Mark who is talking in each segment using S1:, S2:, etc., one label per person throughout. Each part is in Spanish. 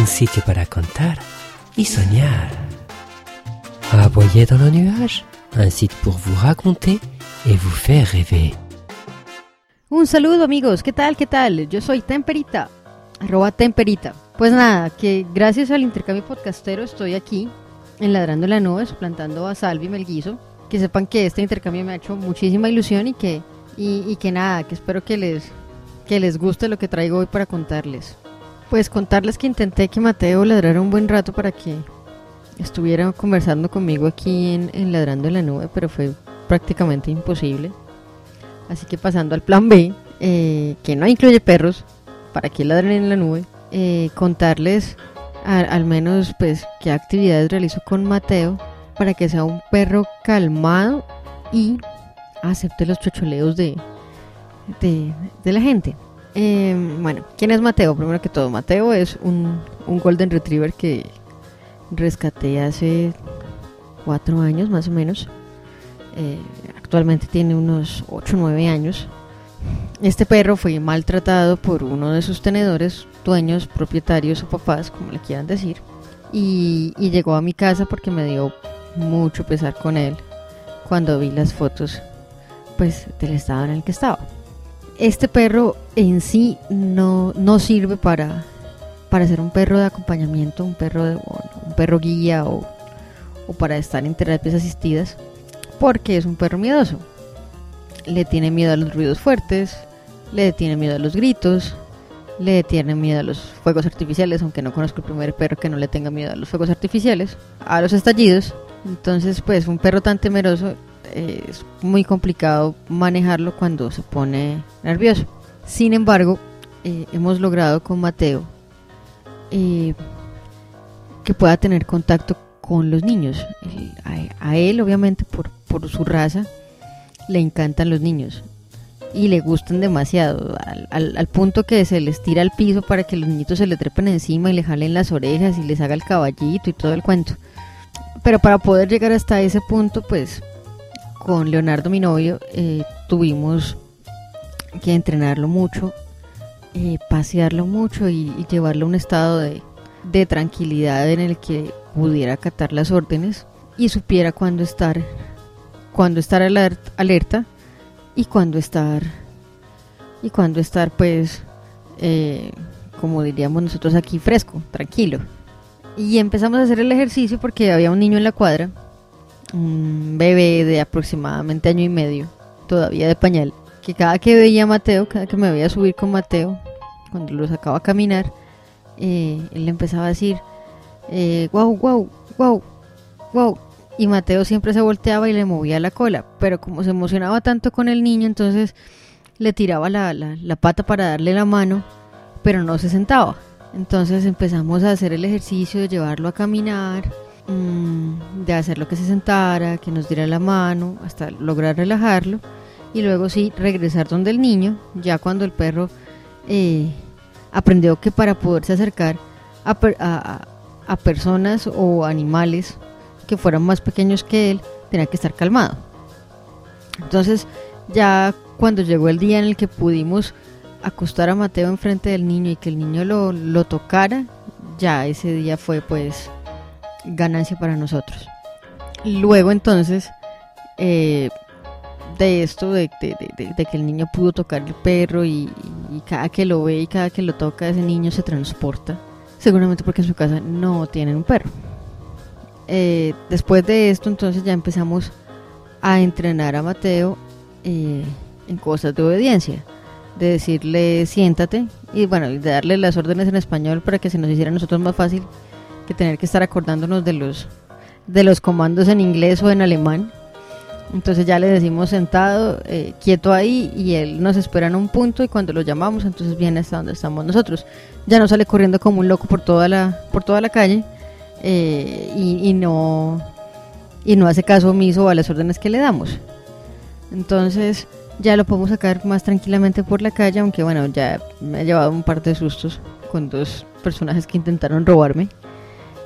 S1: Un sitio para contar y soñar. Aboyez dans le nuage. Un site pour vous raconter et vous faire rêver.
S2: Un saludo amigos, ¿qué tal? ¿Qué tal? Yo soy Temperita, arroba Temperita. Pues nada, que gracias al intercambio podcastero estoy aquí en Ladrando la Nube, suplantando a Salvi Melguizo. Que sepan que este intercambio me ha hecho muchísima ilusión y que, y que nada, que espero que les, que les guste lo que traigo hoy para contarles. Pues contarles que intenté que Mateo ladrara un buen rato para que estuviera conversando conmigo aquí en, Ladrando en la Nube, pero fue prácticamente imposible. Así que pasando al plan B, eh, que no incluye perros, para que ladren en la nube, eh, contarles al menos pues qué actividades realizo con Mateo para que sea un perro calmado y acepte los chocholeos de, de la gente. Eh, bueno, ¿quién es Mateo? Primero que todo, Mateo es un, un Golden Retriever que rescaté hace cuatro años más o menos. Eh, actualmente tiene unos 8 o 9 años. Este perro fue maltratado por uno de sus tenedores, dueños, propietarios o papás, como le quieran decir. Y, y llegó a mi casa porque me dio mucho pesar con él cuando vi las fotos pues del estado en el que estaba. Este perro en sí no, no sirve para, para ser un perro de acompañamiento, un perro, de, un perro guía o, o para estar en terapias asistidas porque es un perro miedoso. Le tiene miedo a los ruidos fuertes, le tiene miedo a los gritos, le tiene miedo a los fuegos artificiales, aunque no conozco el primer perro que no le tenga miedo a los fuegos artificiales, a los estallidos. Entonces, pues un perro tan temeroso es muy complicado manejarlo cuando se pone nervioso. Sin embargo, eh, hemos logrado con Mateo eh, que pueda tener contacto con los niños. A, él, obviamente, por, por su raza, le encantan los niños y le gustan demasiado, al, al- al punto que se les tira al piso para que los niñitos se le trepen encima y le jalen las orejas y les haga el caballito y todo el cuento. Pero para poder llegar hasta ese punto, pues con Leonardo, mi novio, eh, tuvimos que entrenarlo mucho, eh, pasearlo mucho y, llevarlo a un estado de, tranquilidad en el que pudiera acatar las órdenes y supiera cuándo estar, cuándo estar alert- alerta y cuándo estar y cuándo estar pues eh, como diríamos nosotros aquí fresco, tranquilo. Y empezamos a hacer el ejercicio porque había un niño en la cuadra, un bebé de aproximadamente año y medio, todavía de pañal, que cada que veía a Mateo, cada que me veía subir con Mateo, cuando lo sacaba a caminar, eh, él empezaba a decir, eh, wow, wow, wow, wow. Y Mateo siempre se volteaba y le movía la cola, pero como se emocionaba tanto con el niño, entonces le tiraba la, la- la pata para darle la mano, pero no se sentaba. Entonces empezamos a hacer el ejercicio de llevarlo a caminar, de hacerlo que se sentara, que nos diera la mano, hasta lograr relajarlo. Y luego sí, regresar donde el niño, ya cuando el perro eh, aprendió que para poderse acercar a- a personas o animales que fueran más pequeños que él, tenía que estar calmado. Entonces, ya cuando llegó el día en el que pudimos acostar a Mateo enfrente del niño y que el niño lo, lo tocara, ya ese día fue pues ganancia para nosotros. Luego entonces, eh, de esto, de, de- de- que el niño pudo tocar el perro y, cada que lo ve y cada que lo toca ese niño se transporta, seguramente porque en su casa no tienen un perro. Eh, después de esto entonces ya empezamos a entrenar a Mateo eh, en cosas de obediencia, de decirle siéntate y bueno, de darle las órdenes en español para que se nos hiciera a nosotros más fácil que tener que estar acordándonos de los de los comandos en inglés o en alemán. Entonces ya le decimos sentado, eh, quieto ahí y él nos espera en un punto y cuando lo llamamos entonces viene hasta donde estamos nosotros. Ya no sale corriendo como un loco por toda la por toda la calle eh, y, y no y no hace caso omiso a las órdenes que le damos. Entonces ya lo podemos sacar más tranquilamente por la calle, aunque bueno, ya me ha llevado un par de sustos con dos personajes que intentaron robarme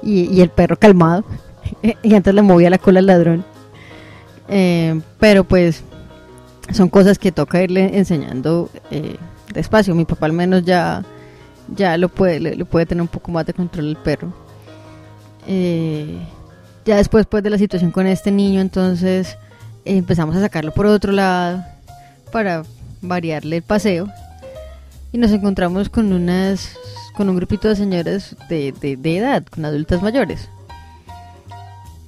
S2: y, el perro calmado y antes le movía la cola al ladrón. Eh, pero pues son cosas que toca irle enseñando eh, despacio. Mi papá al menos ya, ya lo puede, le, puede tener un poco más de control el perro. Eh, ya después pues, de la situación con este niño, entonces empezamos a sacarlo por otro lado para variarle el paseo. Y nos encontramos con unas con un grupito de señoras de, de- de edad, con adultas mayores.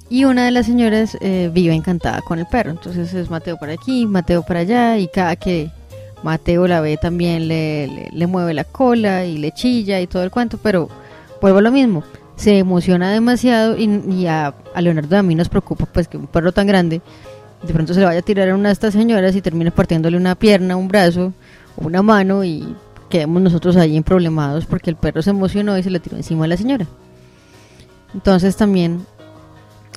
S2: Y una de las señoras eh, vive encantada con el perro. Entonces es Mateo para aquí, Mateo para allá. Y cada que Mateo la ve también le, le- mueve la cola y le chilla y todo el cuento. Pero vuelvo a lo mismo. Se emociona demasiado y, y a, Leonardo a mí nos preocupa pues que un perro tan grande de pronto se le vaya a tirar a una de estas señoras y termine partiéndole una pierna, un brazo una mano y quedemos nosotros ahí emproblemados porque el perro se emocionó y se le tiró encima a la señora. Entonces también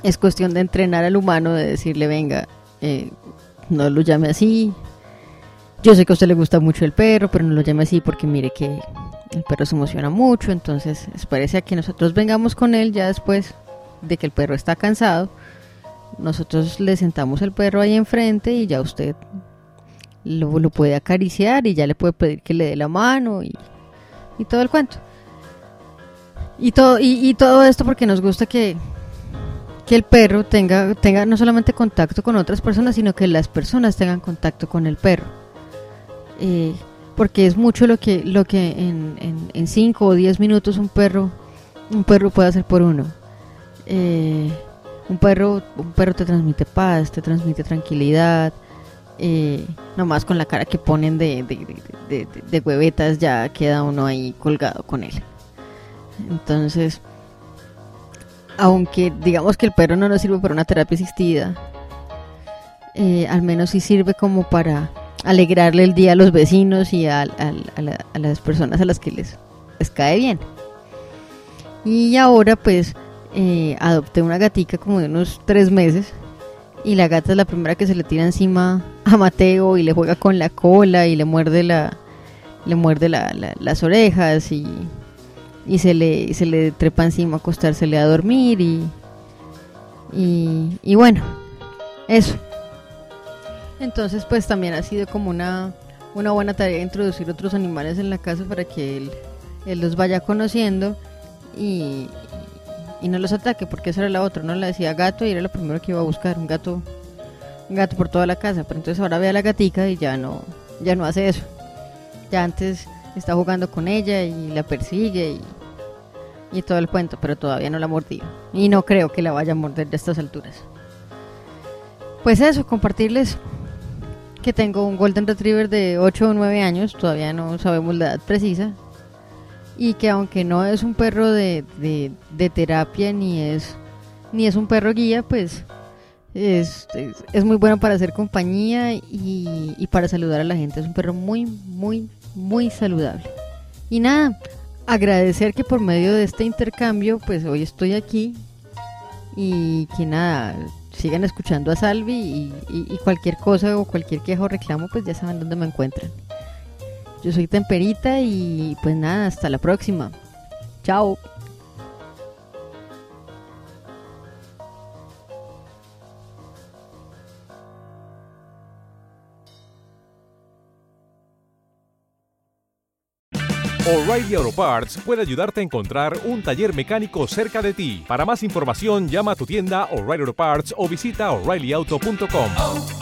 S2: es cuestión de entrenar al humano, de decirle, venga, eh, no lo llame así. Yo sé que a usted le gusta mucho el perro, pero no lo llame así porque mire que el perro se emociona mucho, entonces espérese a que nosotros vengamos con él ya después de que el perro está cansado. Nosotros le sentamos el perro ahí enfrente y ya usted lo, lo puede acariciar y ya le puede pedir que le dé la mano y, y todo el cuento. Y todo, y, todo esto porque nos gusta que, que el perro tenga, tenga no solamente contacto con otras personas, sino que las personas tengan contacto con el perro. Eh, porque es mucho lo que, lo que en, en, en cinco o 10 minutos un perro, un perro puede hacer por uno. Eh, un perro, un perro te transmite paz, te transmite tranquilidad. Eh, nomás con la cara que ponen de, de, de- huevetas ya queda uno ahí colgado con él. Entonces, aunque digamos que el perro no nos sirve para una terapia asistida, eh, al menos sí sirve como para alegrarle el día a los vecinos y a, a las personas a las que les, les cae bien. Y ahora pues eh, adopté una gatica como de unos tres meses y la gata es la primera que se le tira encima a Mateo y le juega con la cola y le muerde la le muerde la- la- las orejas y, y se le y se le trepa encima a acostársele a dormir y y, y bueno eso. Entonces pues también ha sido como una una buena tarea introducir otros animales en la casa para que él, él los vaya conociendo y, y no los ataque, porque esa era la otra, no le decía gato y era lo primero que iba a buscar, un gato, gato por toda la casa, pero entonces ahora ve a la gatica y ya no, ya no hace eso. Ya antes está jugando con ella y la persigue y, y todo el cuento, pero todavía no la ha mordido. Y no creo que la vaya a morder de estas alturas. Pues eso, compartirles que tengo un Golden Retriever de 8 o 9 años, todavía no sabemos la edad precisa, y que aunque no es un perro de, de, terapia ni es ni es un perro guía, pues es, es, muy bueno para hacer compañía y, para saludar a la gente. Es un perro muy, muy, muy saludable. Y nada, agradecer que por medio de este intercambio, pues hoy estoy aquí y que nada, sigan escuchando a Salvi y cualquier cosa o cualquier queja o reclamo, pues ya saben dónde me encuentran. Yo soy Temperita y pues nada, hasta la próxima. Chao.
S3: O'Reilly Auto Parts puede ayudarte a encontrar un taller mecánico cerca de ti. Para más información, llama a tu tienda O'Reilly Auto Parts o visita oreillyauto.com.